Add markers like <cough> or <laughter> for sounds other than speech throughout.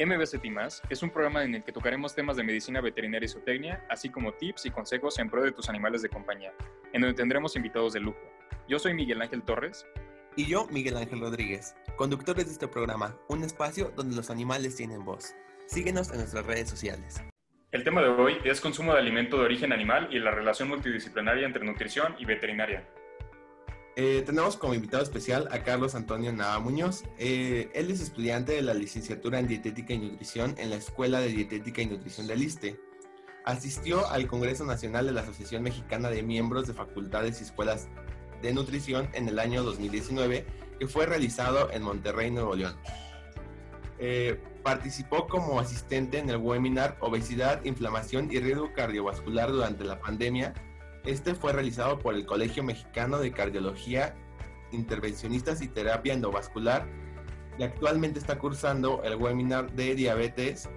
MBCT es un programa en el que tocaremos temas de medicina veterinaria y zootecnia, así como tips y consejos en pro de tus animales de compañía, en donde tendremos invitados de lujo. Yo soy Miguel Ángel Torres. Y yo, Miguel Ángel Rodríguez, conductores de este programa, un espacio donde los animales tienen voz. Síguenos en nuestras redes sociales. El tema de hoy es consumo de alimento de origen animal y la relación multidisciplinaria entre nutrición y veterinaria. Eh, tenemos como invitado especial a Carlos Antonio Nava Muñoz. Eh, él es estudiante de la licenciatura en Dietética y Nutrición en la Escuela de Dietética y Nutrición del ISTE. Asistió al Congreso Nacional de la Asociación Mexicana de Miembros de Facultades y Escuelas de Nutrición en el año 2019, que fue realizado en Monterrey, Nuevo León. Eh, participó como asistente en el webinar Obesidad, Inflamación y Riesgo Cardiovascular durante la pandemia este fue realizado por el Colegio Mexicano de Cardiología, Intervencionistas y Terapia Endovascular y actualmente está cursando el webinar de diabetes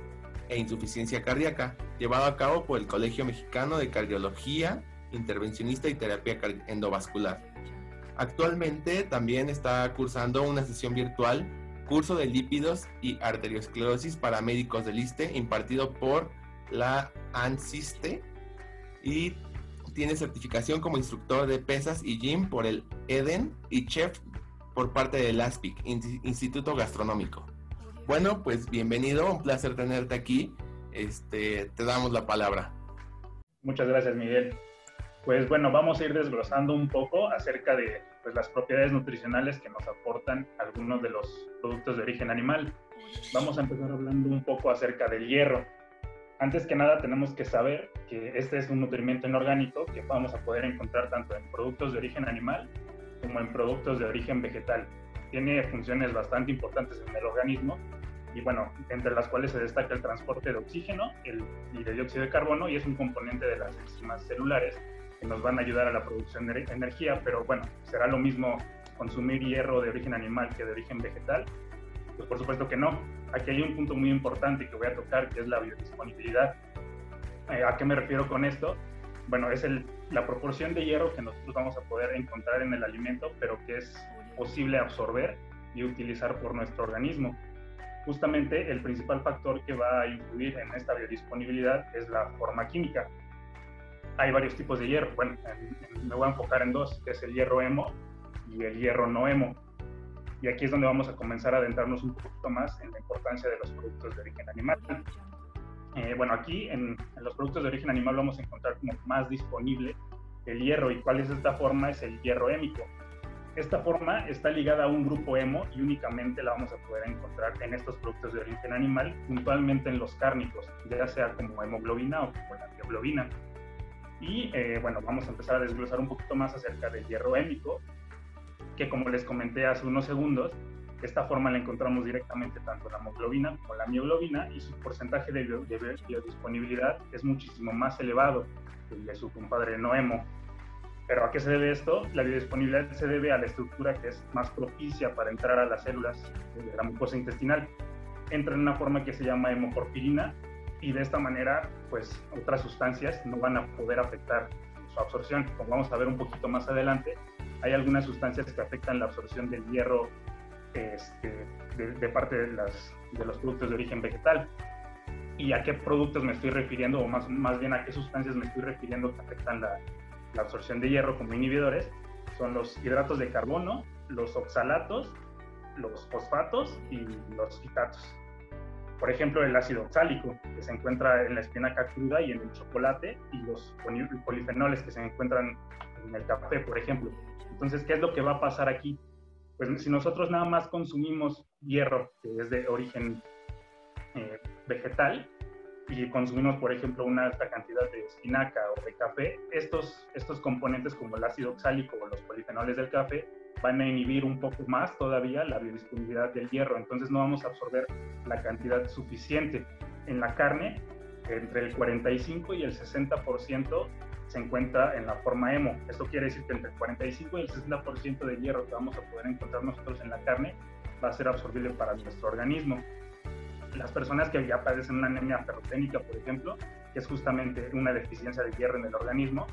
e insuficiencia cardíaca, llevado a cabo por el Colegio Mexicano de Cardiología, Intervencionista y Terapia Endovascular. Actualmente también está cursando una sesión virtual, curso de lípidos y arteriosclerosis para médicos del ISTE, impartido por la ANSISTE y tiene certificación como instructor de pesas y gym por el EDEN y chef por parte del ASPIC, Instituto Gastronómico. Bueno, pues bienvenido, un placer tenerte aquí. Este, te damos la palabra. Muchas gracias, Miguel. Pues bueno, vamos a ir desglosando un poco acerca de pues, las propiedades nutricionales que nos aportan algunos de los productos de origen animal. Vamos a empezar hablando un poco acerca del hierro antes que nada tenemos que saber que este es un nutrimiento inorgánico que vamos a poder encontrar tanto en productos de origen animal como en productos de origen vegetal. Tiene funciones bastante importantes en el organismo y bueno, entre las cuales se destaca el transporte de oxígeno el, y de dióxido de carbono y es un componente de las enzimas celulares que nos van a ayudar a la producción de energía, pero bueno, será lo mismo consumir hierro de origen animal que de origen vegetal pues, por supuesto que no. Aquí hay un punto muy importante que voy a tocar, que es la biodisponibilidad. Eh, ¿A qué me refiero con esto? Bueno, es la proporción de hierro que nosotros vamos a poder encontrar en el alimento, pero que es posible absorber y utilizar por nuestro organismo. Justamente el principal factor que va a influir en esta biodisponibilidad es la forma química. Hay varios tipos de hierro. Bueno, me voy a enfocar en dos, que es el hierro hemo y el hierro no hemo. Y aquí es donde vamos a comenzar a adentrarnos un poquito más en la importancia de los productos de origen animal. Eh, bueno, aquí en, los productos de origen animal vamos a encontrar como más disponible el hierro. ¿Y cuál es esta forma? Es el hierro hémico. Esta forma está ligada a un grupo hemo y únicamente la vamos a poder encontrar en estos productos de origen animal, puntualmente en los cárnicos, ya sea como hemoglobina o como la hemoglobina. Y eh, bueno, vamos a empezar a desglosar un poquito más acerca del hierro hémico, que como les comenté hace unos segundos, esta forma la encontramos directamente tanto en la hemoglobina como en la mioglobina y su porcentaje de, biodisponibilidad es muchísimo más elevado que el de su compadre noemo. ¿Pero a qué se debe esto? La biodisponibilidad se debe a la estructura que es más propicia para entrar a las células de la mucosa intestinal. Entra en una forma que se llama hemoporfirina y de esta manera, pues otras sustancias no van a poder afectar su absorción. Como vamos a ver un poquito más adelante, hay algunas sustancias que afectan la absorción del hierro este, de, parte de, las, de, los productos de origen vegetal. ¿Y a qué productos me estoy refiriendo, o más, más bien a qué sustancias me estoy refiriendo que afectan la, la absorción de hierro como inhibidores? Son los hidratos de carbono, los oxalatos, los fosfatos y los fitatos. Por ejemplo, el ácido oxálico, que se encuentra en la espinaca cruda y en el chocolate, y los polifenoles que se encuentran en el café, por ejemplo. Entonces, ¿qué es lo que va a pasar aquí? Pues si nosotros nada más consumimos hierro, que es de origen eh, vegetal, y consumimos, por ejemplo, una alta cantidad de espinaca o de café, estos, estos componentes como el ácido oxálico o los polifenoles del café van a inhibir un poco más todavía la biodisponibilidad del hierro, entonces no vamos a absorber la cantidad suficiente. En la carne, entre el 45 y el 60% se encuentra en la forma hemo. Esto quiere decir que entre el 45 y el 60% de hierro que vamos a poder encontrar nosotros en la carne va a ser absorbible para nuestro organismo. Las personas que ya padecen una anemia ferroténica, por ejemplo, que es justamente una deficiencia de hierro en el organismo,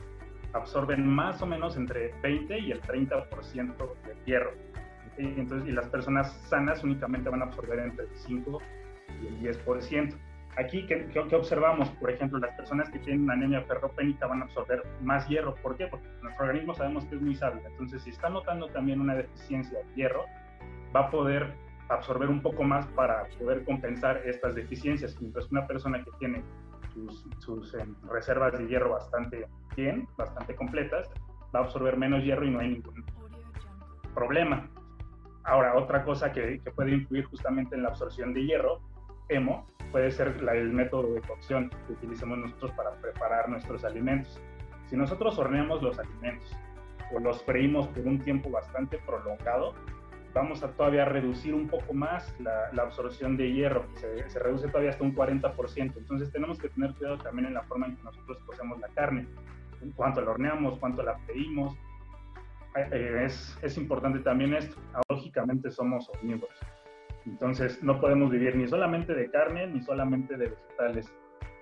absorben más o menos entre 20 y el 30% de hierro. Entonces, y las personas sanas únicamente van a absorber entre el 5 y el 10%. Aquí, ¿qué, qué, observamos? Por ejemplo, las personas que tienen anemia ferropénica van a absorber más hierro. ¿Por qué? Porque nuestro organismo sabemos que es muy sabio. Entonces, si está notando también una deficiencia de hierro, va a poder absorber un poco más para poder compensar estas deficiencias. Mientras que una persona que tiene sus, eh, reservas de hierro bastante bien, bastante completas, va a absorber menos hierro y no hay ningún problema. Ahora, otra cosa que, puede influir justamente en la absorción de hierro, hemo, puede ser el método de cocción que utilicemos nosotros para preparar nuestros alimentos. Si nosotros horneamos los alimentos o los freímos por un tiempo bastante prolongado, vamos a todavía reducir un poco más la, la absorción de hierro, se, se, reduce todavía hasta un 40%. Entonces tenemos que tener cuidado también en la forma en que nosotros cocemos la carne, cuánto la horneamos, cuánto la freímos. Eh, es, es importante también esto. Lógicamente somos omnívoros. Entonces no podemos vivir ni solamente de carne ni solamente de vegetales.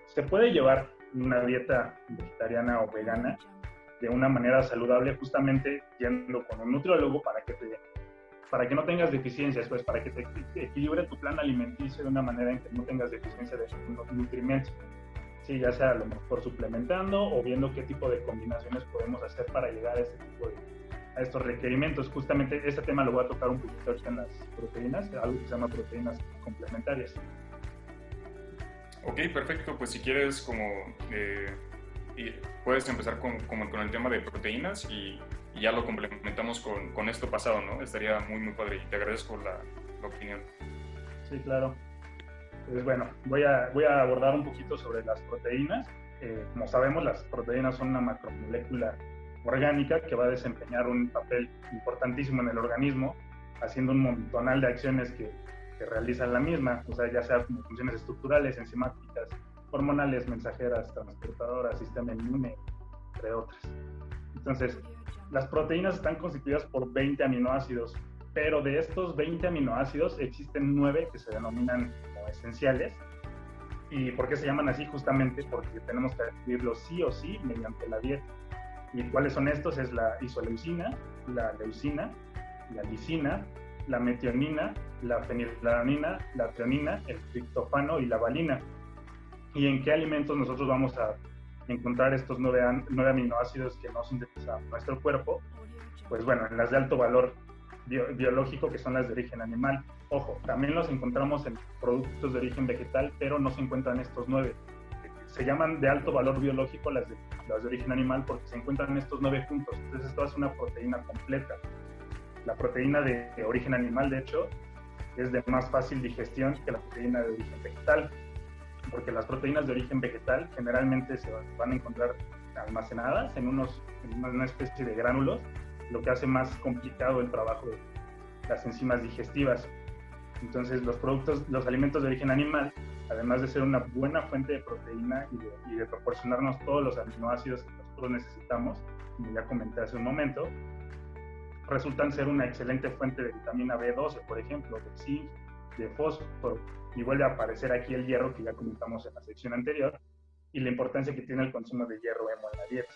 Se puede llevar una dieta vegetariana o vegana de una manera saludable justamente yendo con un nutriólogo para que te para que no tengas deficiencias, pues para que te, equilibre tu plan alimenticio de una manera en que no tengas deficiencia de nutrimentos. Sí, ya sea a lo mejor suplementando o viendo qué tipo de combinaciones podemos hacer para llegar a este tipo de a estos requerimientos. Justamente este tema lo voy a tocar un poquito en las proteínas, algo que se llama proteínas complementarias. Ok, perfecto. Pues si quieres como eh, puedes empezar con, con, con, el tema de proteínas y y ya lo complementamos con, con, esto pasado, ¿no? Estaría muy, muy padre y te agradezco la, la opinión. Sí, claro. Pues bueno, voy a, voy a abordar un poquito sobre las proteínas. Eh, como sabemos, las proteínas son una macromolécula orgánica que va a desempeñar un papel importantísimo en el organismo, haciendo un montonal de acciones que, que realizan la misma, o sea, ya sea como funciones estructurales, enzimáticas, hormonales, mensajeras, transportadoras, sistema inmune, entre otras. Entonces, las proteínas están constituidas por 20 aminoácidos, pero de estos 20 aminoácidos existen 9 que se denominan como esenciales. ¿Y por qué se llaman así? Justamente porque tenemos que adquirirlos sí o sí mediante la dieta. ¿Y cuáles son estos? Es la isoleucina, la leucina, la lisina, la metionina, la fenilalanina, la treonina, el triptofano y la valina. ¿Y en qué alimentos nosotros vamos a encontrar estos nueve, aminoácidos que no sintetiza nuestro cuerpo, pues bueno, en las de alto valor biológico, que son las de origen animal. Ojo, también los encontramos en productos de origen vegetal, pero no se encuentran estos nueve. Se llaman de alto valor biológico las de, origen animal porque se encuentran estos nueve puntos. Entonces, esto es una proteína completa. La proteína de origen animal, de hecho, es de más fácil digestión que la proteína de origen vegetal porque las proteínas de origen vegetal generalmente se van a encontrar almacenadas en, unos, en una especie de gránulos, lo que hace más complicado el trabajo de las enzimas digestivas. Entonces, los productos, los alimentos de origen animal, además de ser una buena fuente de proteína y de, y de proporcionarnos todos los aminoácidos que nosotros necesitamos, como ya comenté hace un momento, resultan ser una excelente fuente de vitamina B12, por ejemplo, de zinc, de fósforo, y vuelve a aparecer aquí el hierro que ya comentamos en la sección anterior y la importancia que tiene el consumo de hierro hemo en la dieta.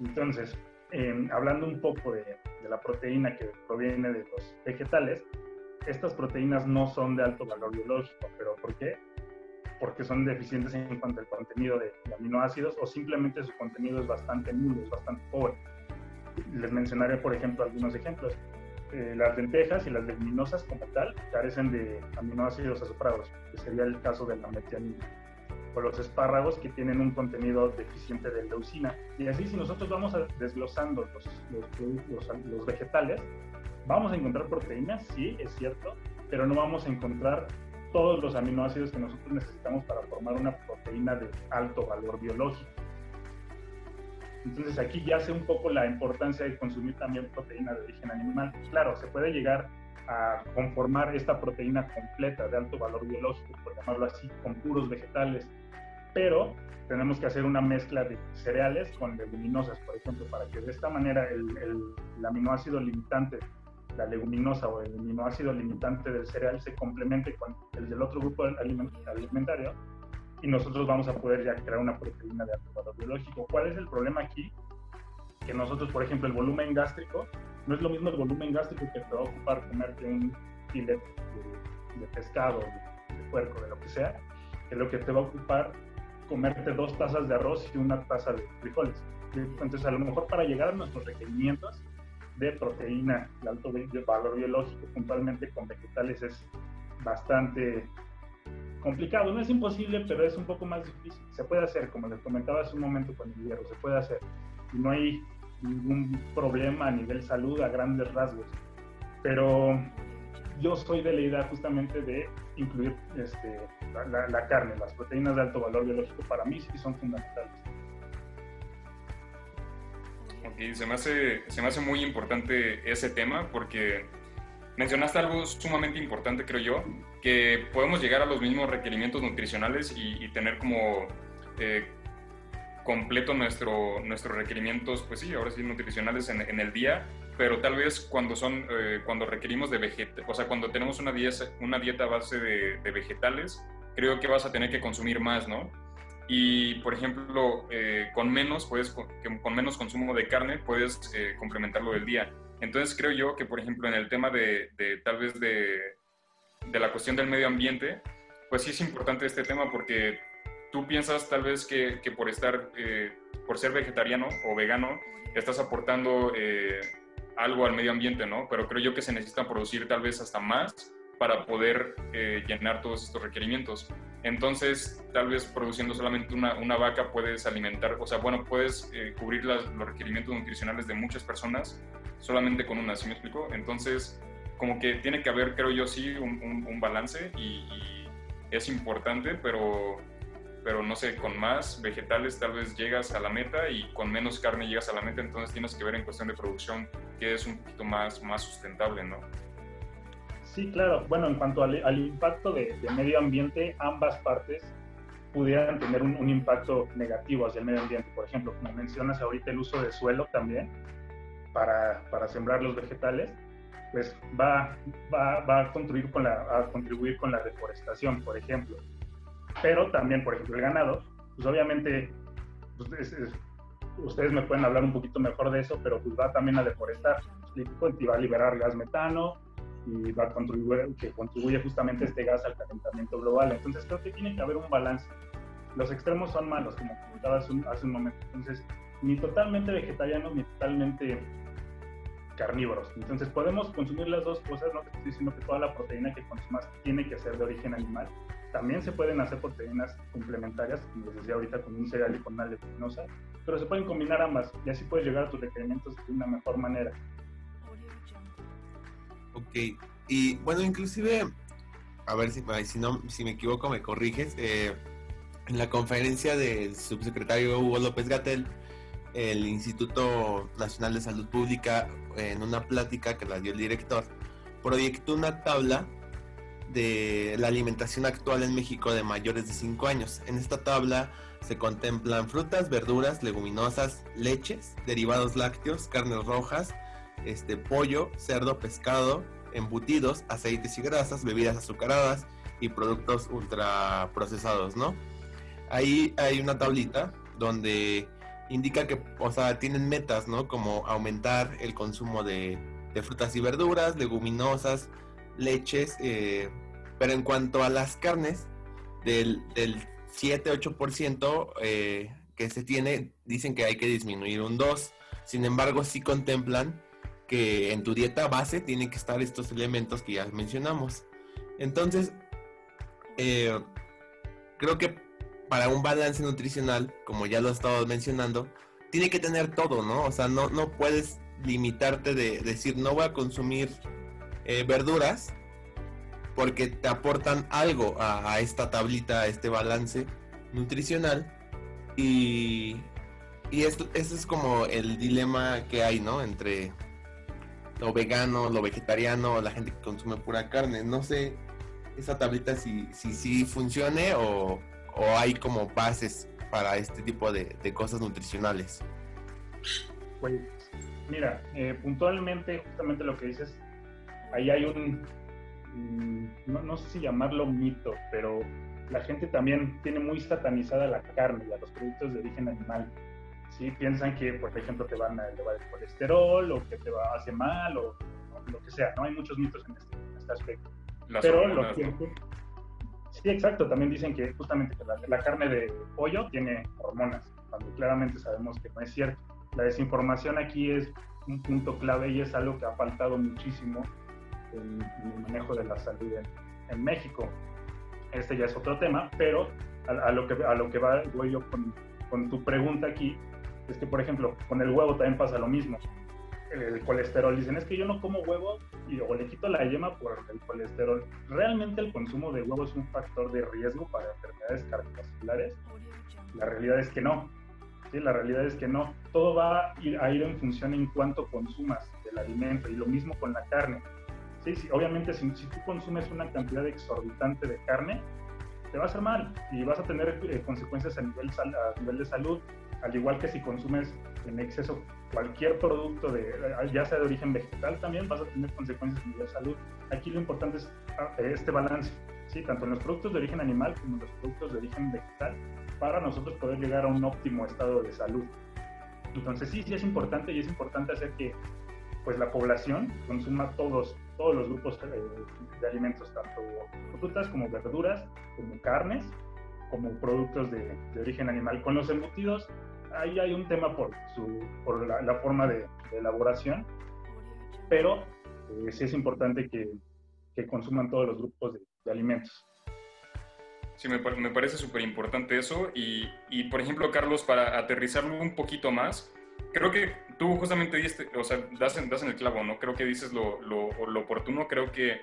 Entonces, eh, hablando un poco de, de, la proteína que proviene de los vegetales, estas proteínas no son de alto valor biológico, pero ¿por qué? Porque son deficientes en cuanto al contenido de, aminoácidos o simplemente su contenido es bastante nulo, es bastante pobre. Les mencionaré, por ejemplo, algunos ejemplos. Eh, las lentejas y las leguminosas como tal carecen de aminoácidos azufrados, que sería el caso de la metianina, o los espárragos que tienen un contenido deficiente de leucina. Y así si nosotros vamos desglosando los, los, vegetales, vamos a encontrar proteínas, sí, es cierto, pero no vamos a encontrar todos los aminoácidos que nosotros necesitamos para formar una proteína de alto valor biológico. Entonces aquí ya sé un poco la importancia de consumir también proteína de origen animal. Claro, se puede llegar a conformar esta proteína completa de alto valor biológico, por llamarlo así, con puros vegetales, pero tenemos que hacer una mezcla de cereales con leguminosas, por ejemplo, para que de esta manera el, el, el aminoácido limitante, la leguminosa o el aminoácido limitante del cereal se complemente con el del otro grupo alimentario y nosotros vamos a poder ya crear una proteína de alto valor biológico. ¿Cuál es el problema aquí? Que nosotros, por ejemplo, el volumen gástrico, no es lo mismo el volumen gástrico que te va a ocupar comerte un filet de, de pescado, de puerco, de lo que sea, que lo que te va a ocupar comerte dos tazas de arroz y una taza de frijoles. Entonces, a lo mejor para llegar a nuestros requerimientos de proteína de alto valor biológico, puntualmente con vegetales, es bastante complicado. No es imposible, pero es un poco más difícil. Se puede hacer, como les comentaba hace un momento con el hierro, se puede hacer. Y no hay ningún problema a nivel salud a grandes rasgos. Pero yo soy de la idea justamente de incluir este, la, carne, las proteínas de alto valor biológico, para mí sí son fundamentales. Ok, se me hace, se me hace muy importante ese tema porque mencionaste algo sumamente importante, creo yo, que podemos llegar a los mismos requerimientos nutricionales y, tener como eh, completo nuestro, nuestros requerimientos, pues sí, ahora sí, nutricionales en, en el día, pero tal vez cuando son, eh, cuando requerimos de vegetales, o sea, cuando tenemos una dieta, una dieta base de, de, vegetales, creo que vas a tener que consumir más, ¿no? Y, por ejemplo, eh, con menos, puedes, con, con, menos consumo de carne, puedes eh, complementarlo del día. Entonces, creo yo que, por ejemplo, en el tema de, de tal vez de, de la cuestión del medio ambiente, pues sí es importante este tema porque tú piensas tal vez que, que por estar, por ser vegetariano o vegano, estás aportando algo al medio ambiente, ¿no? Pero creo yo que se necesita producir tal vez hasta más para poder eh, llenar todos estos requerimientos. Entonces, tal vez produciendo solamente una, una vaca puedes alimentar, o sea, bueno, puedes eh, cubrir las, los requerimientos nutricionales de muchas personas solamente con una, ¿sí me explico? Entonces, como que tiene que haber, creo yo, sí, un, un, balance y, es importante, pero pero no sé, con más vegetales tal vez llegas a la meta y con menos carne llegas a la meta, entonces tienes que ver en cuestión de producción que es un poquito más, más sustentable, ¿no? Sí, claro. Bueno, en cuanto al, impacto de, medio ambiente, ambas partes pudieran tener un, impacto negativo hacia el medio ambiente. Por ejemplo, como mencionas ahorita, el uso de suelo también para, para sembrar los vegetales, pues va, va, va a, contribuir con la, a contribuir con la deforestación, por ejemplo pero también, por ejemplo, el ganado, pues obviamente, pues, ustedes me pueden hablar un poquito mejor de eso, pero pues va también a deforestar, y va a liberar gas metano y va a contribuir, que contribuye justamente este gas al calentamiento global. Entonces creo que tiene que haber un balance. Los extremos son malos, como comentaba hace un, hace un momento. Entonces, ni totalmente vegetarianos ni totalmente carnívoros. Entonces podemos consumir las dos cosas, no te estoy diciendo que toda la proteína que consumas tiene que ser de origen animal. También se pueden hacer proteínas complementarias, como les decía ahorita, con un cereal y con una leguminosa, pero se pueden combinar ambas y así puedes llegar a tus requerimientos de una mejor manera. Ok, y bueno, inclusive, a ver si, si, no, si me equivoco me corriges, eh, en la conferencia del subsecretario Hugo López Gatel, el Instituto Nacional de Salud Pública, en una plática que la dio el director, proyectó una tabla de la alimentación actual en México de mayores de 5 años. En esta tabla se contemplan frutas, verduras, leguminosas, leches, derivados lácteos, carnes rojas, este, pollo, cerdo, pescado, embutidos, aceites y grasas, bebidas azucaradas y productos ultraprocesados, ¿no? Ahí hay una tablita donde indica que, o sea, tienen metas, ¿no? Como aumentar el consumo de, frutas y verduras, leguminosas, leches, eh, pero en cuanto a las carnes, del, del 7-8% eh, que se tiene, dicen que hay que disminuir un 2%. Sin embargo, sí contemplan que en tu dieta base tienen que estar estos elementos que ya mencionamos. Entonces, eh, creo que para un balance nutricional, como ya lo he estado mencionando, tiene que tener todo, ¿no? O sea, no, no puedes limitarte de decir, no voy a consumir eh, verduras porque te aportan algo a, esta tablita, a este balance nutricional. Y, y ese es como el dilema que hay, ¿no? Entre lo vegano, lo vegetariano, la gente que consume pura carne. No sé esa tablita si sí si, funcione o, o hay como bases para este tipo de, cosas nutricionales? Pues mira, eh, puntualmente, justamente lo que dices, ahí hay un, mm, no, no, sé si llamarlo mito, pero la gente también tiene muy satanizada la carne y a los productos de origen animal. ¿sí? Piensan que, por ejemplo, te van a elevar el colesterol o que te va a hacer mal o, lo que sea, ¿no? Hay muchos mitos en este, en este aspecto. pero lo cierto, Sí, exacto. También dicen que justamente la, carne de pollo tiene hormonas, cuando claramente sabemos que no es cierto. La desinformación aquí es un punto clave y es algo que ha faltado muchísimo en, el manejo de la salud en, México. Este ya es otro tema, pero a, lo, que, a lo que va, voy yo con tu pregunta aquí, es que, por ejemplo, con el huevo también pasa lo mismo el colesterol. Dicen, es que yo no como huevo y, o le quito la yema por el colesterol. Realmente el consumo de huevo es un factor de riesgo para enfermedades cardiovasculares. La realidad es que no. ¿sí? La realidad es que no. Todo va a ir, en función en cuánto consumas del alimento y lo mismo con la carne. Sí, sí, obviamente si, si tú consumes una cantidad exorbitante de carne, te va a mal y vas a tener eh, consecuencias a nivel, a nivel de salud, al igual que si consumes en exceso cualquier producto, de, ya sea de origen vegetal, también vas a tener consecuencias en nivel salud. Aquí lo importante es ah, este balance, ¿sí? tanto en los productos de origen animal como en los productos de origen vegetal, para nosotros poder llegar a un óptimo estado de salud. Entonces sí, sí es importante y es importante hacer que pues la población consuma todos, todos los grupos eh, de alimentos, tanto frutas como verduras, como carnes, como productos de, de origen animal. Con los embutidos ahí hay un tema por, su, por la, forma de, elaboración, pero eh, sí es importante que, que, consuman todos los grupos de, alimentos. Sí, me, me parece súper importante eso. Y, y, por ejemplo, Carlos, para aterrizarlo un poquito más, creo que tú justamente diste, o sea, das en, el clavo, ¿no? Creo que dices lo, lo, lo, oportuno, creo que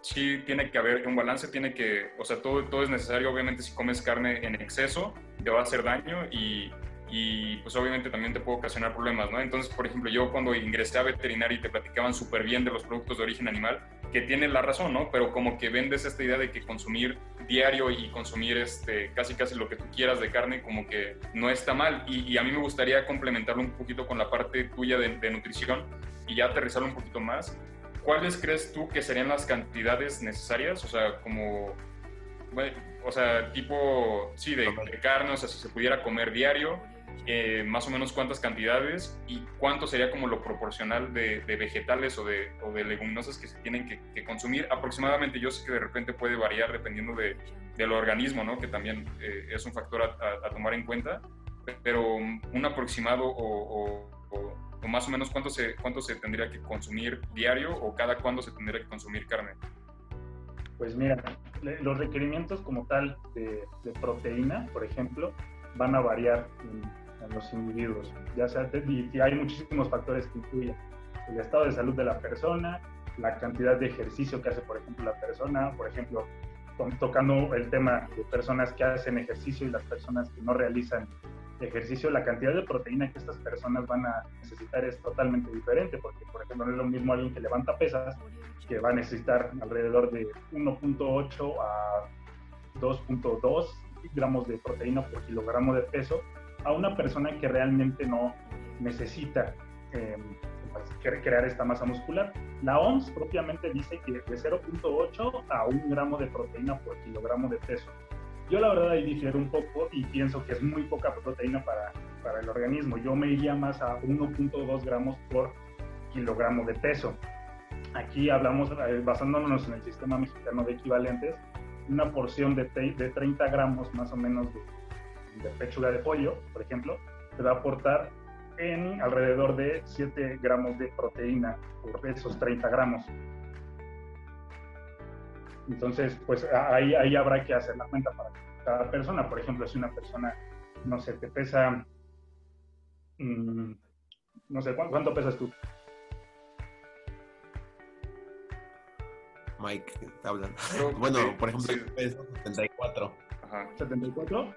sí tiene que haber un balance, tiene que, o sea, todo, todo es necesario, obviamente si comes carne en exceso, te va a hacer daño y, y pues obviamente también te puede ocasionar problemas, ¿no? Entonces, por ejemplo, yo cuando ingresé a veterinaria y te platicaban súper bien de los productos de origen animal, que tienen la razón, ¿no? Pero como que vendes esta idea de que consumir diario y consumir este, casi casi lo que tú quieras de carne como que no está mal. Y, a mí me gustaría complementarlo un poquito con la parte tuya de, de nutrición y ya aterrizarlo un poquito más. ¿Cuáles crees tú que serían las cantidades necesarias? O sea, como o sea, tipo, sí, de, de, carne, o sea, si se pudiera comer diario, eh, más o menos cuántas cantidades y cuánto sería como lo proporcional de, vegetales o de, o de, leguminosas que se tienen que, consumir. Aproximadamente yo sé que de repente puede variar dependiendo de, del organismo, ¿no? que también eh, es un factor a, tomar en cuenta, pero un aproximado o, o, más o menos cuánto se, cuánto se tendría que consumir diario o cada cuándo se tendría que consumir carne. Pues mira, los requerimientos como tal de, proteína, por ejemplo, van a variar los individuos. Ya sea, y, hay muchísimos factores que influyen. El estado de salud de la persona, la cantidad de ejercicio que hace, por ejemplo, la persona, por ejemplo, tocando el tema de personas que hacen ejercicio y las personas que no realizan ejercicio, la cantidad de proteína que estas personas van a necesitar es totalmente diferente, porque, por ejemplo, no es lo mismo alguien que levanta pesas, que va a necesitar alrededor de 1.8 a 2.2 gramos de proteína por kilogramo de peso, a una persona que realmente no necesita em, pues, crear esta masa muscular. La OMS propiamente dice que de 0.8 a 1 gramo de proteína por kilogramo de peso. Yo la verdad ahí difiero un poco y pienso que es muy poca proteína para, para el organismo. Yo me iría más a 1.2 gramos por kilogramo de peso. Aquí hablamos, eh, basándonos en el sistema mexicano de equivalentes, una porción de, de 30 gramos más o menos de, de pechuga de pollo, por ejemplo, te va a aportar en alrededor de 7 gramos de proteína por esos 30 gramos. Entonces, pues ahí, ahí habrá que hacer la cuenta para cada persona. Por ejemplo, si una persona, no sé, te pesa, mm, no sé, ¿cuánto, pesas tú? Mike, te hablan. bueno, por ejemplo, peso 74. Ajá. ¿74?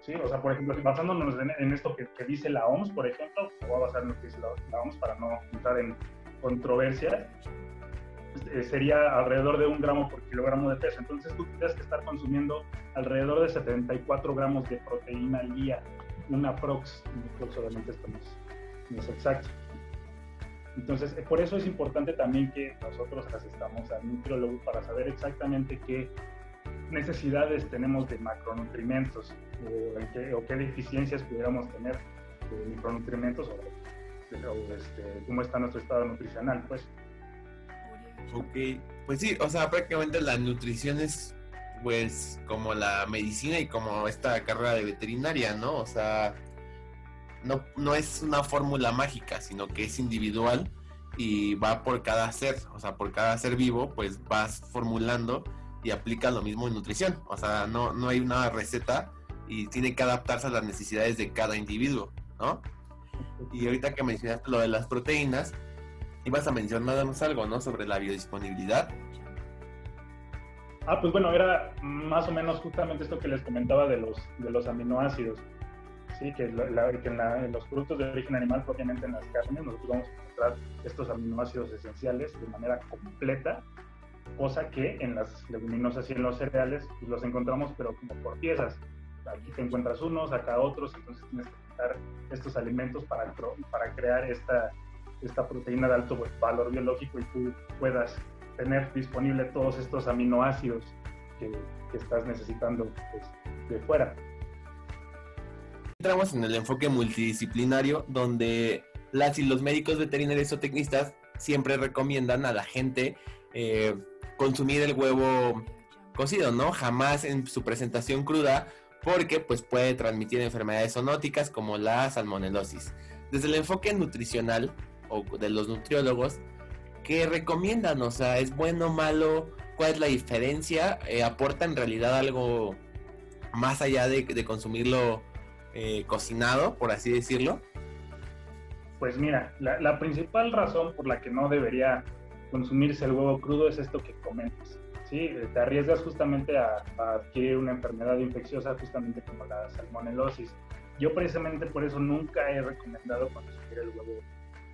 Sí, o sea, por ejemplo, basándonos en, esto que, dice la OMS, por ejemplo, me voy a basar en lo que dice la, OMS para no entrar en controversia, eh, sería alrededor de un gramo por kilogramo de peso. Entonces tú tendrías que estar consumiendo alrededor de 74 gramos de proteína al día, una prox, obviamente esto no es, exacto. Entonces, eh, por eso es importante también que nosotros asistamos al nutriólogo para saber exactamente qué necesidades tenemos de macronutrientes o, qué, deficiencias pudiéramos tener de micronutrientes o, este, cómo está nuestro estado nutricional, pues. Ok, pues sí, o sea, prácticamente la nutrición es pues como la medicina y como esta carrera de veterinaria, ¿no? O sea, no, no es una fórmula mágica, sino que es individual y va por cada ser, o sea, por cada ser vivo, pues vas formulando y aplicas lo mismo en nutrición. O sea, no, no hay una receta y tiene que adaptarse a las necesidades de cada individuo, ¿no? Y ahorita que mencionaste lo de las proteínas, ibas a mencionarnos algo, ¿no? Sobre la biodisponibilidad. Ah, pues bueno, era más o menos justamente esto que les comentaba de los, de los aminoácidos. Sí, que, en, los productos de origen animal, propiamente en las carnes, nosotros vamos a encontrar estos aminoácidos esenciales de manera completa, cosa que en las leguminosas y en los cereales pues los encontramos, pero como por piezas. Aquí te encuentras unos, acá otros, entonces tienes que juntar estos alimentos para, para crear esta, esta proteína de alto valor biológico y tú puedas tener disponible todos estos aminoácidos que, estás necesitando pues, de fuera. Entramos en el enfoque multidisciplinario donde las y los médicos veterinarios o tecnistas siempre recomiendan a la gente eh, consumir el huevo cocido, ¿no? Jamás en su presentación cruda porque pues puede transmitir enfermedades zoonóticas como la salmonelosis. Desde el enfoque nutricional o de los nutriólogos, ¿qué recomiendan? O sea, ¿es bueno, o malo? ¿Cuál es la diferencia? Eh, ¿Aporta en realidad algo más allá de, consumirlo eh, cocinado, por así decirlo? Pues mira, la, principal razón por la que no debería consumirse el huevo crudo es esto que comentas. ¿sí? Te arriesgas justamente a, a, adquirir una enfermedad infecciosa, justamente como la salmonelosis. Yo precisamente por eso nunca he recomendado consumir el huevo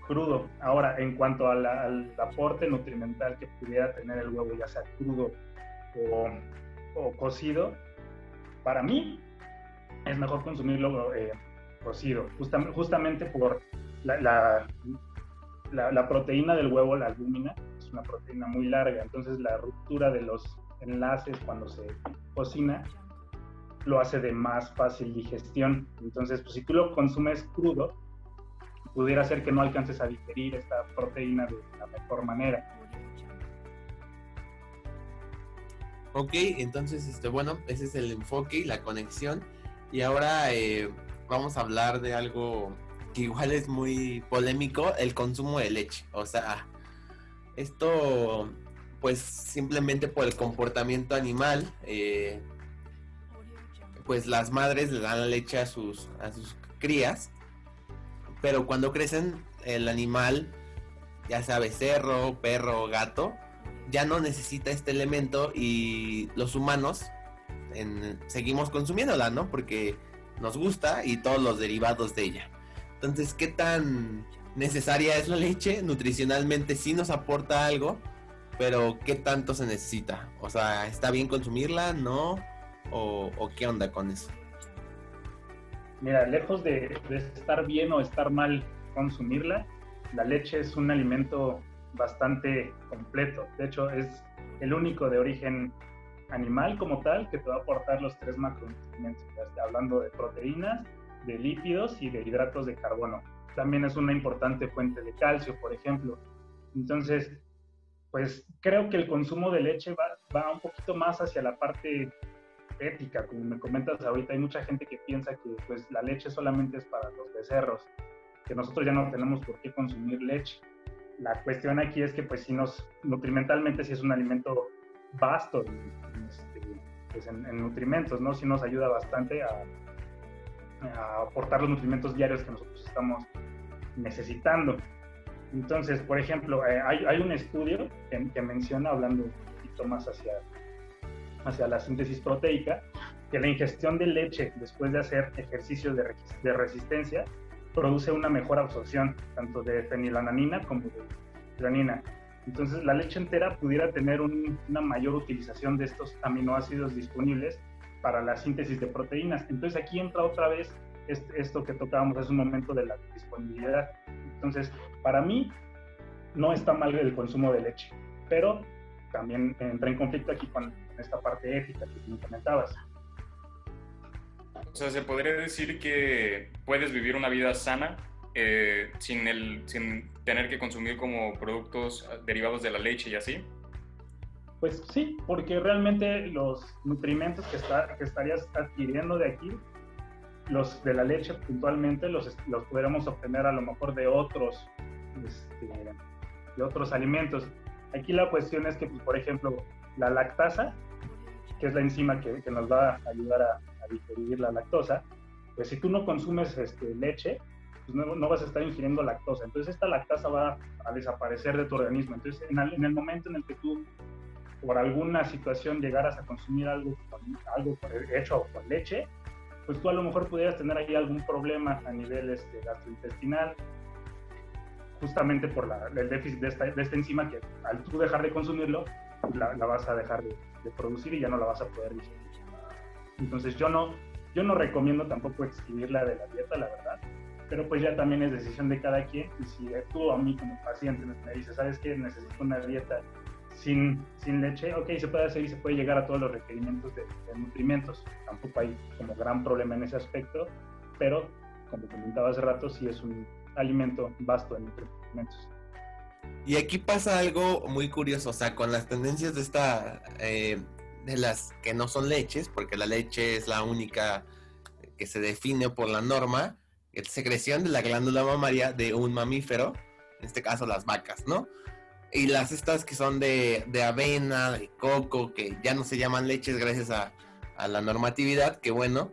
crudo. Ahora, en cuanto al aporte nutrimental que pudiera tener el huevo, ya sea crudo o, cocido, para mí es mejor consumirlo eh, cocido, justamente por la, la, proteína del huevo, la albúmina, es una proteína muy larga, entonces la ruptura de los enlaces cuando se cocina lo hace de más fácil digestión. Entonces, pues si tú lo consumes crudo, pudiera ser que no alcances a digerir esta proteína de la mejor manera. Ok, entonces, este, bueno, ese es el enfoque y la conexión. Y ahora eh, vamos a hablar de algo igual es muy polémico, el consumo de leche. O sea, esto, pues simplemente por el comportamiento animal, eh, pues las madres le dan la leche a sus, a sus crías pero cuando crecen el animal, ya sea becerro, perro, gato, ya no necesita este elemento y los humanos seguimos consumiéndola, ¿no? Porque nos gusta y todos los derivados de ella. Entonces, ¿qué tan necesaria es la leche? Nutricionalmente sí nos aporta algo, pero ¿qué tanto se necesita? O sea, ¿está bien consumirla? ¿No? ¿O, qué onda con eso? Mira, lejos de, estar bien o estar mal consumirla, la leche es un alimento bastante completo. De hecho, es el único de origen animal como tal que te va a aportar los tres macronutrientes, hablando de proteínas, de lípidos y de hidratos de carbono. También es una importante fuente de calcio, por ejemplo. Entonces, pues creo que el consumo de leche va, va un poquito más hacia la parte ética, como me comentas ahorita, hay mucha gente que piensa que pues la leche solamente es para los becerros, que nosotros ya no tenemos por qué consumir leche. La cuestión aquí es que pues si nos, nutrimentalmente si es un alimento vasto este, pues, en, nutrimentos, ¿no? Si nos ayuda bastante a, aportar los nutrimentos diarios que nosotros estamos necesitando. Entonces, por ejemplo, eh, hay, un estudio que, menciona, hablando un poquito más hacia hacia la síntesis proteica, que la ingestión de leche después de hacer ejercicios de, de resistencia produce una mejor absorción tanto de fenilalanina como de granina. Entonces, la leche entera pudiera tener una mayor utilización de estos aminoácidos disponibles para la síntesis de proteínas. Entonces, aquí entra otra vez esto que tocábamos hace un momento de la disponibilidad. Entonces, para mí, no está mal el consumo de leche, pero también entra en conflicto aquí con esta parte ética que tú comentabas. O sea, se podría decir que puedes vivir una vida sana eh, sin, el, sin tener que consumir como productos derivados de la leche y así? Pues sí, porque realmente los nutrimentos que, está, que estarías adquiriendo de aquí, los de la leche puntualmente, los, los podríamos obtener a lo mejor de otros, este, de otros alimentos. Aquí la cuestión es que, pues, por ejemplo, la lactasa, que es la enzima que, que nos va a ayudar a, digerir la lactosa, pues si tú no consumes este, leche, pues no, vas a estar ingiriendo lactosa. Entonces esta lactasa va a desaparecer de tu organismo. Entonces en el momento en el que tú por alguna situación llegaras a consumir algo, algo hecho con leche, pues tú a lo mejor pudieras tener ahí algún problema a nivel este, gastrointestinal, justamente por el déficit de esta, enzima que al tú dejar de consumirlo, la, la vas a dejar de, producir y ya no la vas a poder digerir. Entonces yo no, yo no recomiendo tampoco excluirla de la dieta, la verdad, pero pues ya también es decisión de cada quien y si tú a mí como paciente me dices, ¿sabes qué? Necesito una dieta sin, sin leche, ok, se puede hacer y se puede llegar a todos los requerimientos de, de nutrimentos. Tampoco hay como gran problema en ese aspecto, pero como comentaba hace rato, sí es un alimento vasto de nutrimentos. Y aquí pasa algo muy curioso, o sea, con las tendencias de esta, eh, de las que no son leches, porque la leche es la única que se define por la norma, secreción de la glándula mamaria de un mamífero, en este caso las vacas, ¿no? Y las estas que son de, de, avena, de coco, que ya no se llaman leches gracias a, a la normatividad, que bueno,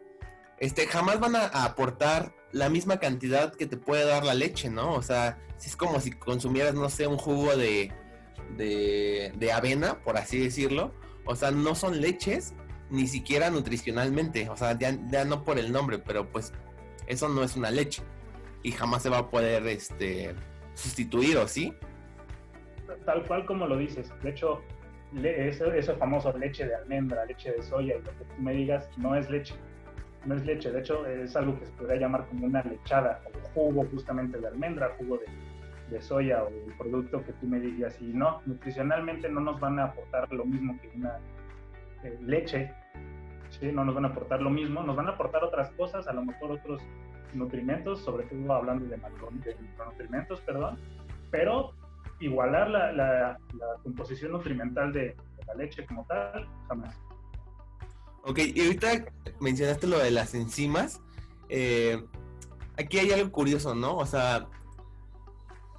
este, jamás van a, aportar la misma cantidad que te puede dar la leche, ¿no? O sea, si es como si consumieras, no sé, un jugo de, de, de avena, por así decirlo. O sea, no son leches, ni siquiera nutricionalmente. O sea, ya, ya no por el nombre, pero pues eso no es una leche. Y jamás se va a poder este, sustituir, ¿o sí? Tal cual como lo dices. De hecho, eso, eso famoso leche de almendra, leche de soya y lo que tú me digas, no es leche. No es leche, de hecho es algo que se podría llamar como una lechada, o jugo justamente de almendra, jugo de, de soya o el producto que tú me digas. Y no, nutricionalmente no nos van a aportar lo mismo que una eh, leche, ¿sí? no nos van a aportar lo mismo, nos van a aportar otras cosas, a lo mejor otros nutrimentos, sobre todo hablando de, macronutrientes, perdón, pero igualar la, la, la composición nutrimental de, la leche como tal, jamás. Ok, y ahorita mencionaste lo de las enzimas. Eh, aquí hay algo curioso, ¿no? O sea,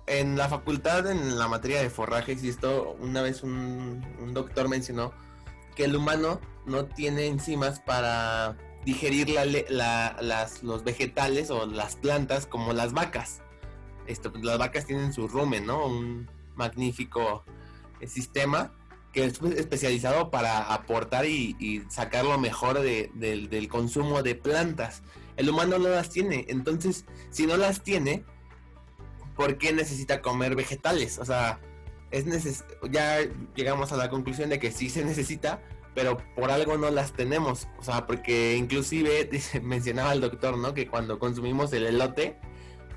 en la facultad, en la materia de forrajes, y esto una vez un, un doctor mencionó que el humano no tiene enzimas para digerir la, la, las, los vegetales o las plantas como las vacas. Pues, las vacas tienen su rumen, ¿no? Un magnífico eh, sistema que es especializado para aportar y, sacar lo mejor de, de, del consumo de plantas. El humano no las tiene, entonces si no las tiene, ¿por qué necesita comer vegetales? O sea, es neces ya llegamos a la conclusión de que sí se necesita, pero por algo no las tenemos. O sea, porque inclusive <laughs> mencionaba el doctor, ¿no? Que cuando consumimos el elote,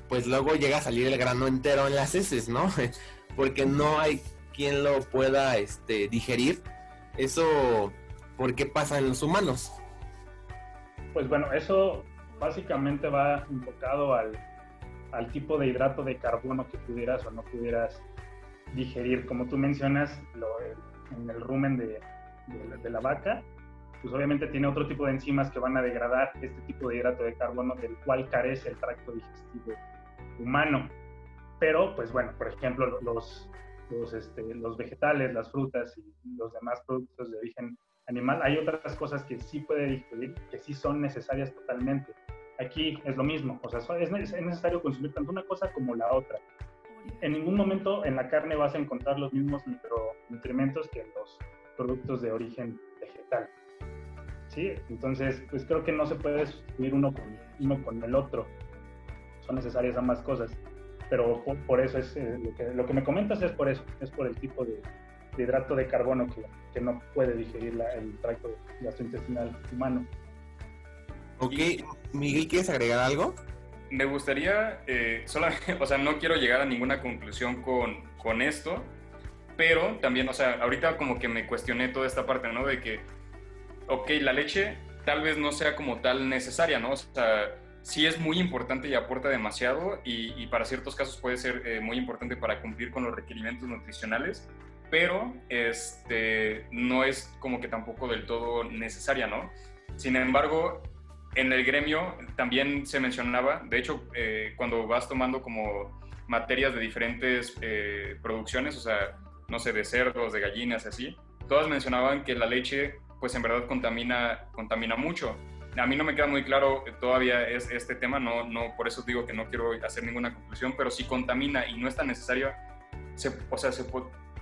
pues luego llega a salir el grano entero en las heces, ¿no? <laughs> Porque no hay quien lo pueda este, digerir. Eso, ¿por qué pasa en los humanos? Pues bueno, eso básicamente va enfocado al, al tipo de hidrato de carbono que pudieras o no pudieras digerir. Como tú mencionas, lo, en el rumen de, de, la, de, la, vaca, pues obviamente tiene otro tipo de enzimas que van a degradar este tipo de hidrato de carbono del cual carece el tracto digestivo humano. Pero, pues bueno, por ejemplo, los, los, este, los vegetales, las frutas y los demás productos de origen animal, hay otras cosas que sí puede digerir, que sí son necesarias totalmente. Aquí es lo mismo, o sea, es necesario consumir tanto una cosa como la otra. En ningún momento en la carne vas a encontrar los mismos micronutrientes que en los productos de origen vegetal. ¿Sí? Entonces, pues creo que no se puede sustituir uno con, uno con el otro son necesarias ambas cosas. Pero por, por eso es eh, lo, que, lo, que, me comentas es por eso, es por el tipo de, de hidrato de carbono que, que, no puede digerir la, el tracto gastrointestinal humano. Ok, Miguel, ¿quieres agregar algo? Me gustaría, eh, solamente, <laughs> o sea, no quiero llegar a ninguna conclusión con, con esto, pero también, o sea, ahorita como que me cuestioné toda esta parte, ¿no? De que, ok, la leche tal vez no sea como tal necesaria, ¿no? O sea, sí es muy importante y aporta demasiado y, para ciertos casos puede ser eh, muy importante para cumplir con los requerimientos nutricionales, pero este, no es como que tampoco del todo necesaria, ¿no? Sin embargo, en el gremio también se mencionaba, de hecho, eh, cuando vas tomando como materias de diferentes eh, producciones, o sea, no sé, de cerdos, de gallinas, así, todas mencionaban que la leche, pues en verdad contamina, contamina mucho. A mí no me queda muy claro todavía es, este tema, no, no, por eso digo que no quiero hacer ninguna conclusión, pero si contamina y no es tan necesario, se, o sea, se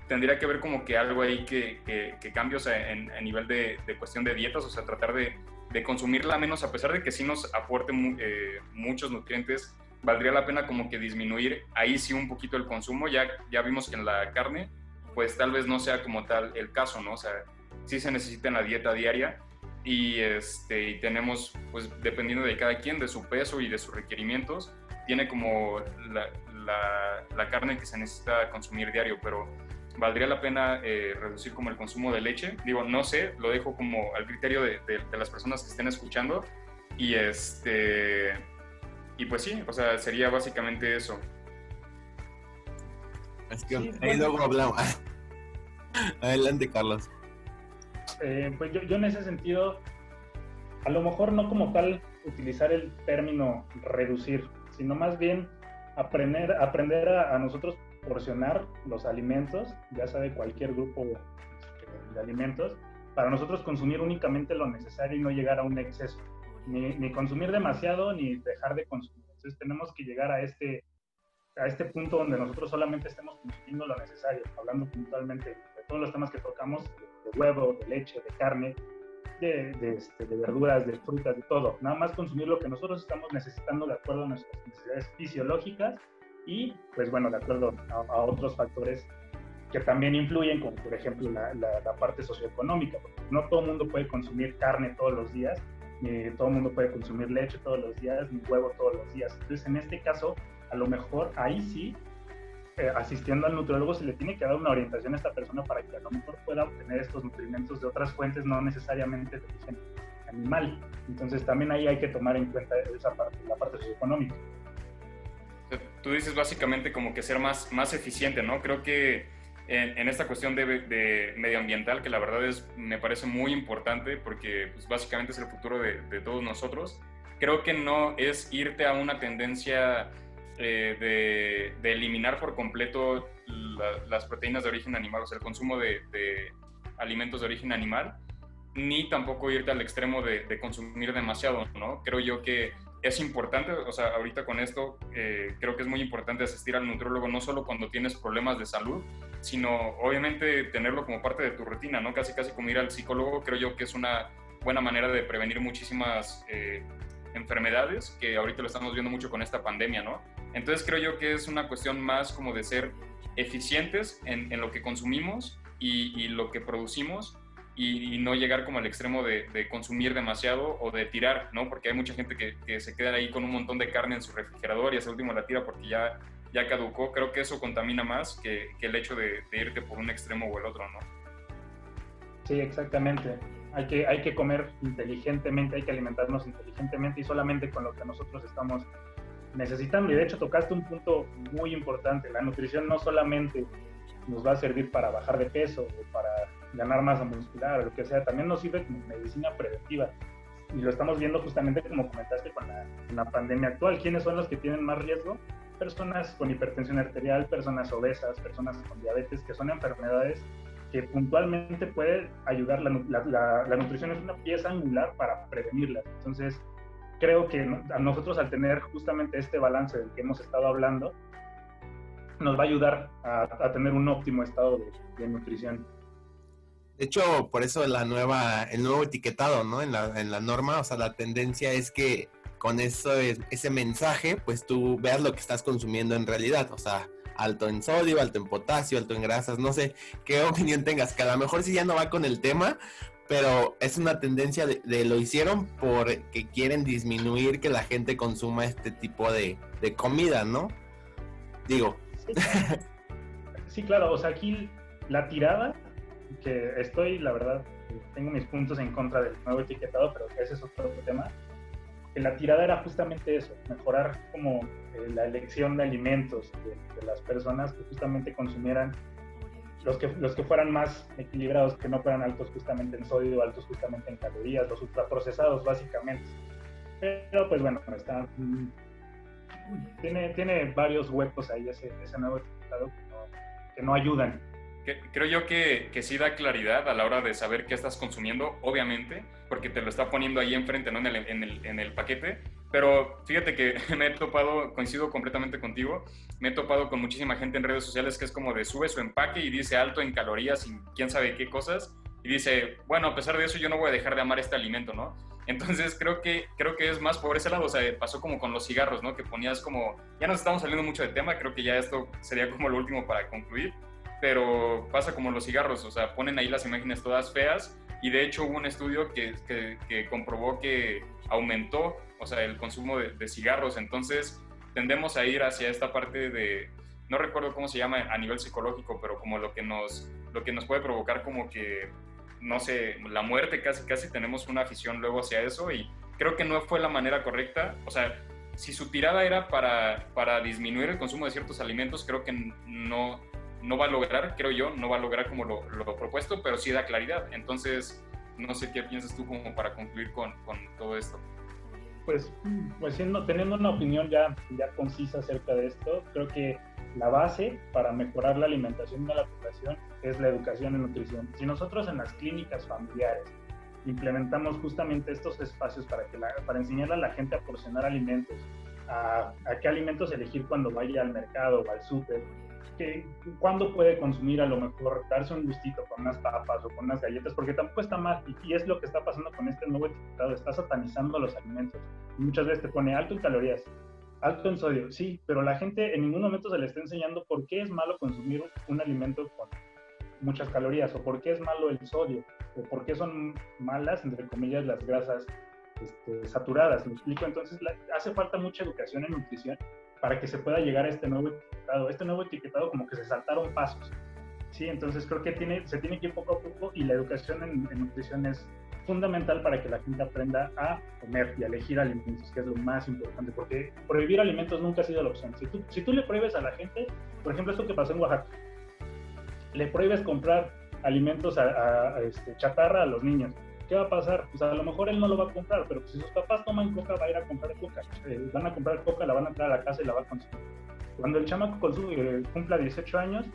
tendría que ver como que algo ahí que, que, o sea, en, a nivel de, de, cuestión de dietas, o sea, tratar de, de, consumirla menos, a pesar de que sí nos aporte eh, muchos nutrientes, valdría la pena como que disminuir ahí sí un poquito el consumo, ya, ya vimos que en la carne, pues tal vez no sea como tal el caso, ¿no? O sea, sí se necesita en la dieta diaria y, este, y tenemos, pues dependiendo de cada quien, de su peso y de sus requerimientos, tiene como la, la, la carne que se necesita consumir diario, pero valdría la pena eh, reducir como el consumo de leche. Digo, no sé, lo dejo como al criterio de, de, las personas que estén escuchando. Y este. Y pues sí, o sea, sería básicamente eso. Es que ahí luego hablamos. <laughs> Adelante, Carlos. Eh, pues yo, yo en ese sentido, a lo mejor no como tal utilizar el término reducir, sino más bien aprender, aprender a, a nosotros porcionar los alimentos, ya sea de cualquier grupo este, de alimentos, para nosotros consumir únicamente lo necesario y no llegar a un exceso, ni, ni, consumir demasiado ni dejar de consumir. Entonces tenemos que llegar a este, a este punto donde nosotros solamente estemos consumiendo lo necesario, hablando puntualmente de todos los temas que tocamos, de, huevo, de leche, de carne, este, de, verduras, de frutas, de todo. Nada más consumir lo que nosotros estamos necesitando de acuerdo a nuestras necesidades fisiológicas y, pues bueno, de acuerdo a, otros factores que también influyen, como por ejemplo la, parte socioeconómica, porque no todo el mundo puede consumir carne todos los días, ni todo el mundo puede consumir leche todos los días, ni huevo todos los días. Entonces, en este caso, a lo mejor ahí sí, eh, asistiendo al nutriólogo, se le tiene que dar una orientación a esta persona para que a lo mejor pueda obtener estos nutrimentos de otras fuentes, no necesariamente de origen animal. Entonces, también ahí hay que tomar en cuenta esa parte, la parte socioeconómica tú dices básicamente como que ser más, más eficiente, ¿no? Creo que en, esta cuestión de, medioambiental, que la verdad es, me parece muy importante porque pues, básicamente es el futuro de, todos nosotros, creo que no es irte a una tendencia eh, de, eliminar por completo las proteínas de origen animal, o sea, el consumo de, alimentos de origen animal, ni tampoco irte al extremo de, consumir demasiado, ¿no? Creo yo que es importante, o sea, ahorita con esto eh, creo que es muy importante asistir al nutrólogo no solo cuando tienes problemas de salud, sino obviamente tenerlo como parte de tu rutina, ¿no? Casi casi como ir al psicólogo, creo yo que es una buena manera de prevenir muchísimas eh, enfermedades que ahorita lo estamos viendo mucho con esta pandemia, ¿no? Entonces creo yo que es una cuestión más como de ser eficientes en, en lo que consumimos y, y lo que producimos y, no llegar como al extremo de, consumir demasiado o de tirar, ¿no? Porque hay mucha gente que, se queda ahí con un montón de carne en su refrigerador y ese último la tira porque ya, ya caducó. Creo que eso contamina más que, el hecho de, irte por un extremo o el otro, ¿no? Sí, exactamente. Hay que, hay que comer inteligentemente, hay que alimentarnos inteligentemente y solamente con lo que nosotros estamos necesitando. Y de hecho tocaste un punto muy importante. La nutrición no solamente nos va a servir para bajar de peso o para ganar masa muscular o lo que sea, también nos sirve como medicina preventiva. Y lo estamos viendo justamente como comentaste con la, pandemia actual. ¿Quiénes son los que tienen más riesgo? Personas con hipertensión arterial, personas obesas, personas con diabetes, que son enfermedades que puntualmente puede ayudar. La, la, nutrición es una pieza angular para prevenirlas. Entonces, creo que a nosotros al tener justamente este balance del que hemos estado hablando, nos va a ayudar a, tener un óptimo estado de nutrición. De hecho, por eso la nueva, el nuevo etiquetado, ¿no? En la, en la norma, o sea, la tendencia es que con eso, ese mensaje, pues tú veas lo que estás consumiendo en realidad, o sea, alto en sodio, alto en potasio, alto en grasas, no sé qué <laughs> opinión tengas, que a lo mejor sí ya no va con el tema, pero es una tendencia de, lo hicieron porque quieren disminuir que la gente consuma este tipo de, de comida, ¿no? Digo. <laughs> sí, claro, o sea, aquí la tirada que estoy, la verdad, tengo mis puntos en contra del nuevo etiquetado, pero ese es otro tema. la tirada era justamente eso, mejorar como eh, la elección de alimentos de, las personas que justamente consumieran los que, los que fueran más equilibrados, que no fueran altos justamente en sodio, altos justamente en calorías, los ultraprocesados básicamente. Pero pues bueno, está, mm, tiene, tiene varios huecos ahí ese, ese nuevo etiquetado que no, que no ayudan creo yo que, que, sí da claridad a la hora de saber qué estás consumiendo, obviamente, porque te lo está poniendo ahí enfrente, ¿no? En el, en el, en el paquete. Pero fíjate que <laughs> me he topado, coincido completamente contigo, me he topado con muchísima gente en redes sociales que es como de sube su empaque y dice alto en calorías y quién sabe qué cosas. Y dice, bueno, a pesar de eso yo no voy a dejar de amar este alimento, ¿no? Entonces creo que, creo que es más por ese lado, o sea, pasó como con los cigarros, ¿no? Que ponías como, ya nos estamos saliendo mucho de tema, creo que ya esto sería como lo último para concluir, pero pasa como los cigarros, o sea, ponen ahí las imágenes todas feas y de hecho hubo un estudio que, que, comprobó que aumentó, o sea, el consumo de, cigarros, entonces tendemos a ir hacia esta parte de, no recuerdo cómo se llama a nivel psicológico, pero como lo que nos, lo que nos puede provocar como que, no sé, la muerte casi, casi tenemos una afición luego hacia eso y creo que no fue la manera correcta, o sea, si su tirada era para, para disminuir el consumo de ciertos alimentos, creo que no, no va a lograr, creo yo, no va a lograr como lo, propuesto, pero sí da claridad. Entonces, no sé qué piensas tú como para concluir con, todo esto. Pues, pues siendo, teniendo una opinión ya, ya concisa acerca de esto, creo que la base para mejorar la alimentación de la población es la educación en nutrición. Si nosotros en las clínicas familiares implementamos justamente estos espacios para, que para enseñarle a la gente a porcionar alimentos, a, a qué alimentos elegir cuando vaya al mercado o al súper, que cuándo puede consumir a lo mejor darse un gustito con unas papas o con unas galletas, porque tampoco está mal, y, es lo que está pasando con este nuevo etiquetado, está satanizando los alimentos. muchas veces te pone alto en calorías, alto en sodio, sí, pero la gente en ningún momento se le está enseñando por qué es malo consumir un alimento con muchas calorías, o por qué es malo el sodio, o por qué son malas, entre comillas, las grasas este, saturadas. ¿Me explico? Entonces hace falta mucha educación en nutrición para que se pueda llegar a este nuevo etiquetado. Este nuevo etiquetado como que se saltaron pasos. Sí, entonces creo que tiene, se tiene que ir poco a poco y la educación en, nutrición es fundamental para que la gente aprenda a comer y a elegir alimentos, que es lo más importante, porque prohibir alimentos nunca ha sido la opción. Si tú, si tú le prohíbes a la gente, por ejemplo, esto que pasó en Oaxaca, le prohíbes comprar alimentos a, este, chatarra a los niños, ¿qué va a pasar? Pues a lo mejor él no lo va a comprar, pero pues si sus papás toman coca, va a ir a comprar coca. Eh, van a comprar coca, la van a traer a la casa y la va a consumir. Cuando el chamaco consume, eh, cumpla 18 años,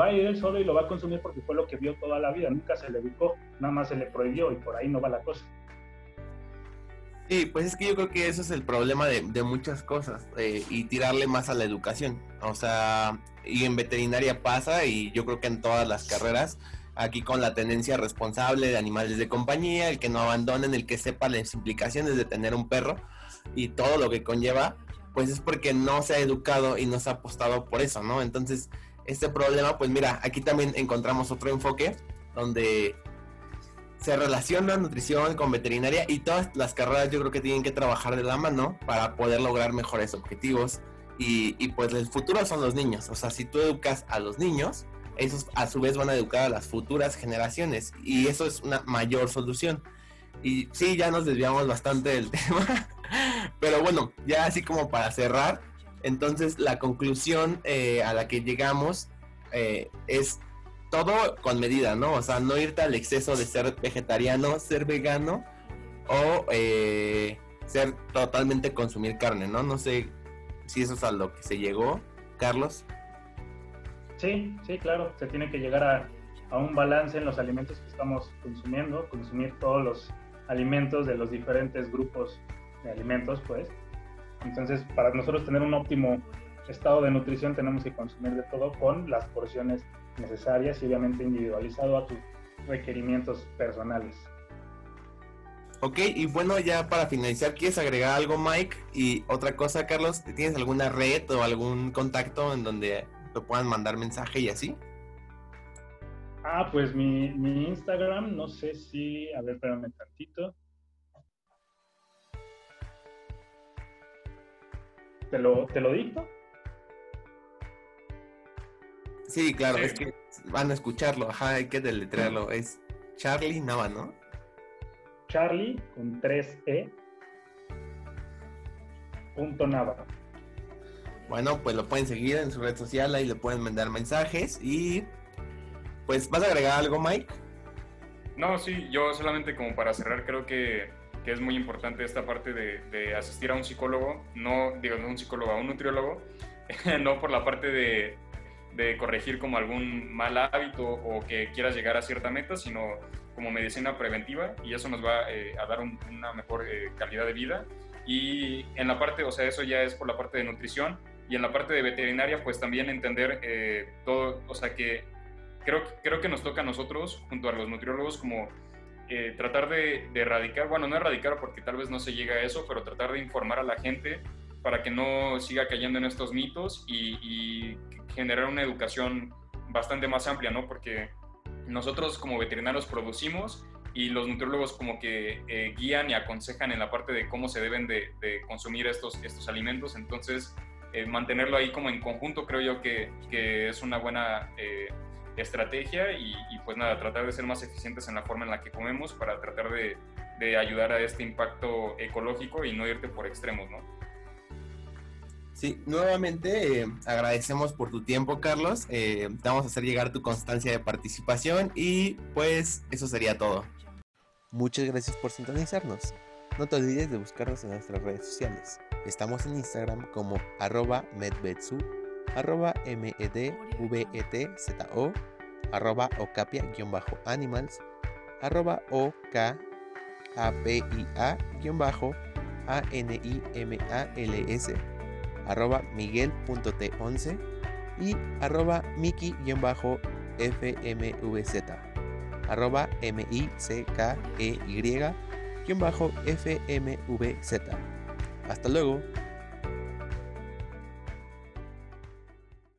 va a ir él solo y lo va a consumir porque fue lo que vio toda la vida. Nunca se le educó, nada más se le prohibió y por ahí no va la cosa. Sí, pues es que yo creo que eso es el problema de, muchas cosas eh, y tirarle más a la educación. O sea, y en veterinaria pasa y yo creo que en todas las carreras aquí con la tendencia responsable de animales de compañía, el que no abandonen, el que sepa las implicaciones de tener un perro y todo lo que conlleva, pues es porque no se ha educado y no se ha apostado por eso, ¿no? Entonces, este problema, pues mira, aquí también encontramos otro enfoque donde se relaciona nutrición con veterinaria y todas las carreras yo creo que tienen que trabajar de la mano para poder lograr mejores objetivos y, y pues el futuro son los niños, o sea, si tú educas a los niños, esos a su vez van a educar a las futuras generaciones y eso es una mayor solución. Y sí, ya nos desviamos bastante del <laughs> tema, pero bueno, ya así como para cerrar, entonces la conclusión eh, a la que llegamos eh, es todo con medida, ¿no? O sea, no irte al exceso de ser vegetariano, ser vegano o eh, ser totalmente consumir carne, ¿no? No sé si eso es a lo que se llegó, Carlos. Sí, sí, claro, se tiene que llegar a, un balance en los alimentos que estamos consumiendo, consumir todos los alimentos de los diferentes grupos de alimentos, pues. Entonces, para nosotros tener un óptimo estado de nutrición tenemos que consumir de todo con las porciones necesarias y obviamente individualizado a tus requerimientos personales. Ok, y bueno, ya para finalizar, ¿quieres agregar algo, Mike? Y otra cosa, Carlos, ¿tienes alguna red o algún contacto en donde te puedan mandar mensaje y así? Ah, pues mi, mi Instagram, no sé si, a ver, espérame tantito. ¿Te lo, ¿Te lo dicto? Sí, claro, es que van a escucharlo, ajá, hay que deletrearlo. Es Charlie Nava, ¿no? Charlie con 3 E. miguel.nava. Bueno, pues lo pueden seguir en su red social, ahí le pueden mandar mensajes y pues ¿vas a agregar algo, Mike? No, sí, yo solamente como para cerrar creo que, que es muy importante esta parte de, asistir a un psicólogo, no digo un psicólogo, a un nutriólogo, <laughs> no por la parte de, corregir como algún mal hábito o que quieras llegar a cierta meta, sino como medicina preventiva y eso nos va eh, a dar un, una mejor eh, calidad de vida. Y en la parte, o sea, eso ya es por la parte de nutrición y en la parte de veterinaria, pues también entender eh, todo, o sea, que creo, creo que nos toca a nosotros, junto a los nutriólogos, como eh, tratar de, erradicar, bueno, no erradicar porque tal vez no se llega a eso, pero tratar de informar a la gente para que no siga cayendo en estos mitos y, y generar una educación bastante más amplia, ¿no? Porque nosotros como veterinarios producimos y los nutriólogos como que eh, guían y aconsejan en la parte de cómo se deben de, de consumir estos, estos alimentos. Entonces, eh, mantenerlo ahí como en conjunto creo yo que, que es una buena eh, estrategia y, y, pues nada, tratar de ser más eficientes en la forma en la que comemos para tratar de, de ayudar a este impacto ecológico y no irte por extremos, ¿no? Sí, nuevamente eh, agradecemos por tu tiempo, Carlos. Eh, te vamos a hacer llegar tu constancia de participación y pues eso sería todo. Muchas gracias por sintonizarnos. No te olvides de buscarnos en nuestras redes sociales. Estamos en Instagram como arroba medvetsu, arroba medvetzo, arroba ocapia-animals, arroba okapia-animals, arroba miguel.t11 y arroba miki-fmvz, arroba m-i-c-k-e-y-fmvz. Hasta luego.